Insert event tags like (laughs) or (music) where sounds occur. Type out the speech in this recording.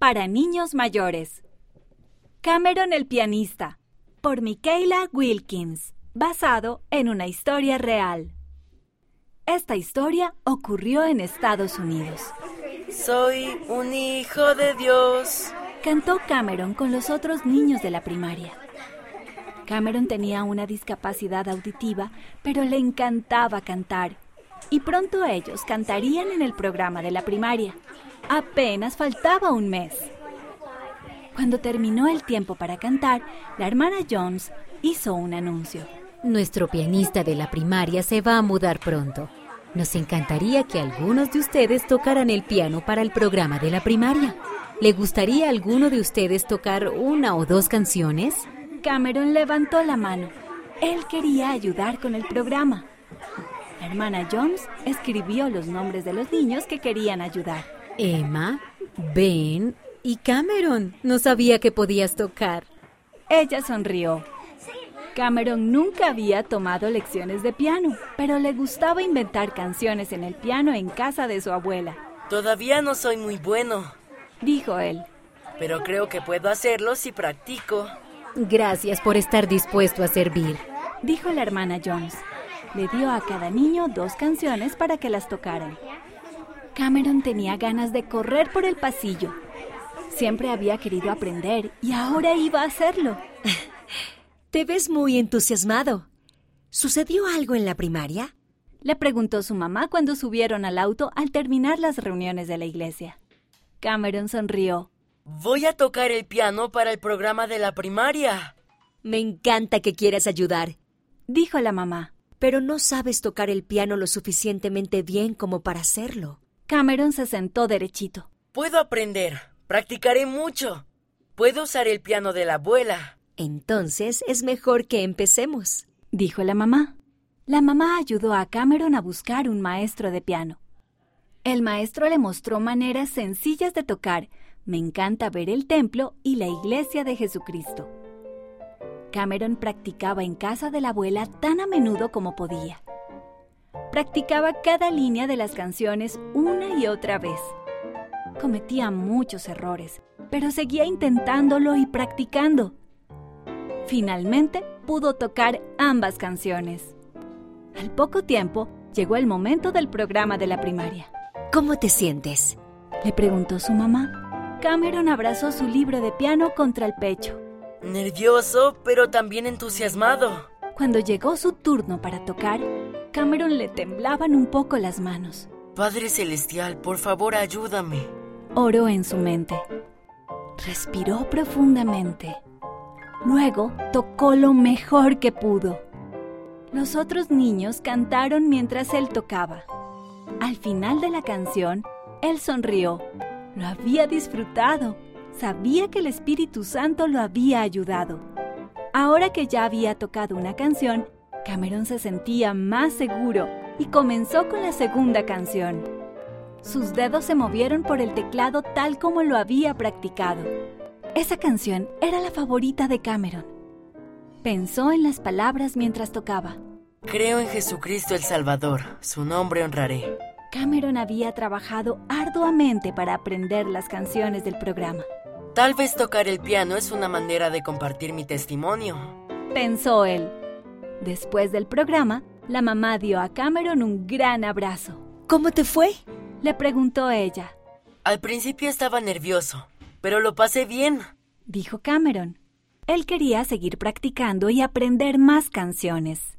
para niños mayores. Cameron el pianista, por Michaela Wilkins, basado en una historia real. Esta historia ocurrió en Estados Unidos. Soy un hijo de Dios. Cantó Cameron con los otros niños de la primaria. Cameron tenía una discapacidad auditiva, pero le encantaba cantar. Y pronto ellos cantarían en el programa de la primaria. Apenas faltaba un mes. Cuando terminó el tiempo para cantar, la hermana Jones hizo un anuncio. Nuestro pianista de la primaria se va a mudar pronto. Nos encantaría que algunos de ustedes tocaran el piano para el programa de la primaria. ¿Le gustaría a alguno de ustedes tocar una o dos canciones? Cameron levantó la mano. Él quería ayudar con el programa. La hermana Jones escribió los nombres de los niños que querían ayudar. Emma, Ben y Cameron. No sabía que podías tocar. Ella sonrió. Cameron nunca había tomado lecciones de piano, pero le gustaba inventar canciones en el piano en casa de su abuela. Todavía no soy muy bueno, dijo él. Pero creo que puedo hacerlo si practico. Gracias por estar dispuesto a servir, dijo la hermana Jones. Le dio a cada niño dos canciones para que las tocaran. Cameron tenía ganas de correr por el pasillo. Siempre había querido aprender y ahora iba a hacerlo. (laughs) Te ves muy entusiasmado. ¿Sucedió algo en la primaria? Le preguntó su mamá cuando subieron al auto al terminar las reuniones de la iglesia. Cameron sonrió. Voy a tocar el piano para el programa de la primaria. Me encanta que quieras ayudar, dijo la mamá. Pero no sabes tocar el piano lo suficientemente bien como para hacerlo. Cameron se sentó derechito. Puedo aprender. Practicaré mucho. Puedo usar el piano de la abuela. Entonces es mejor que empecemos, dijo la mamá. La mamá ayudó a Cameron a buscar un maestro de piano. El maestro le mostró maneras sencillas de tocar. Me encanta ver el templo y la iglesia de Jesucristo. Cameron practicaba en casa de la abuela tan a menudo como podía practicaba cada línea de las canciones una y otra vez. Cometía muchos errores, pero seguía intentándolo y practicando. Finalmente pudo tocar ambas canciones. Al poco tiempo llegó el momento del programa de la primaria. ¿Cómo te sientes? Le preguntó su mamá. Cameron abrazó su libro de piano contra el pecho. Nervioso, pero también entusiasmado. Cuando llegó su turno para tocar, Cameron le temblaban un poco las manos. Padre Celestial, por favor ayúdame. Oró en su mente. Respiró profundamente. Luego tocó lo mejor que pudo. Los otros niños cantaron mientras él tocaba. Al final de la canción, él sonrió. Lo había disfrutado. Sabía que el Espíritu Santo lo había ayudado. Ahora que ya había tocado una canción, Cameron se sentía más seguro y comenzó con la segunda canción. Sus dedos se movieron por el teclado tal como lo había practicado. Esa canción era la favorita de Cameron. Pensó en las palabras mientras tocaba. Creo en Jesucristo el Salvador, su nombre honraré. Cameron había trabajado arduamente para aprender las canciones del programa. Tal vez tocar el piano es una manera de compartir mi testimonio, pensó él. Después del programa, la mamá dio a Cameron un gran abrazo. ¿Cómo te fue? le preguntó ella. Al principio estaba nervioso, pero lo pasé bien, dijo Cameron. Él quería seguir practicando y aprender más canciones.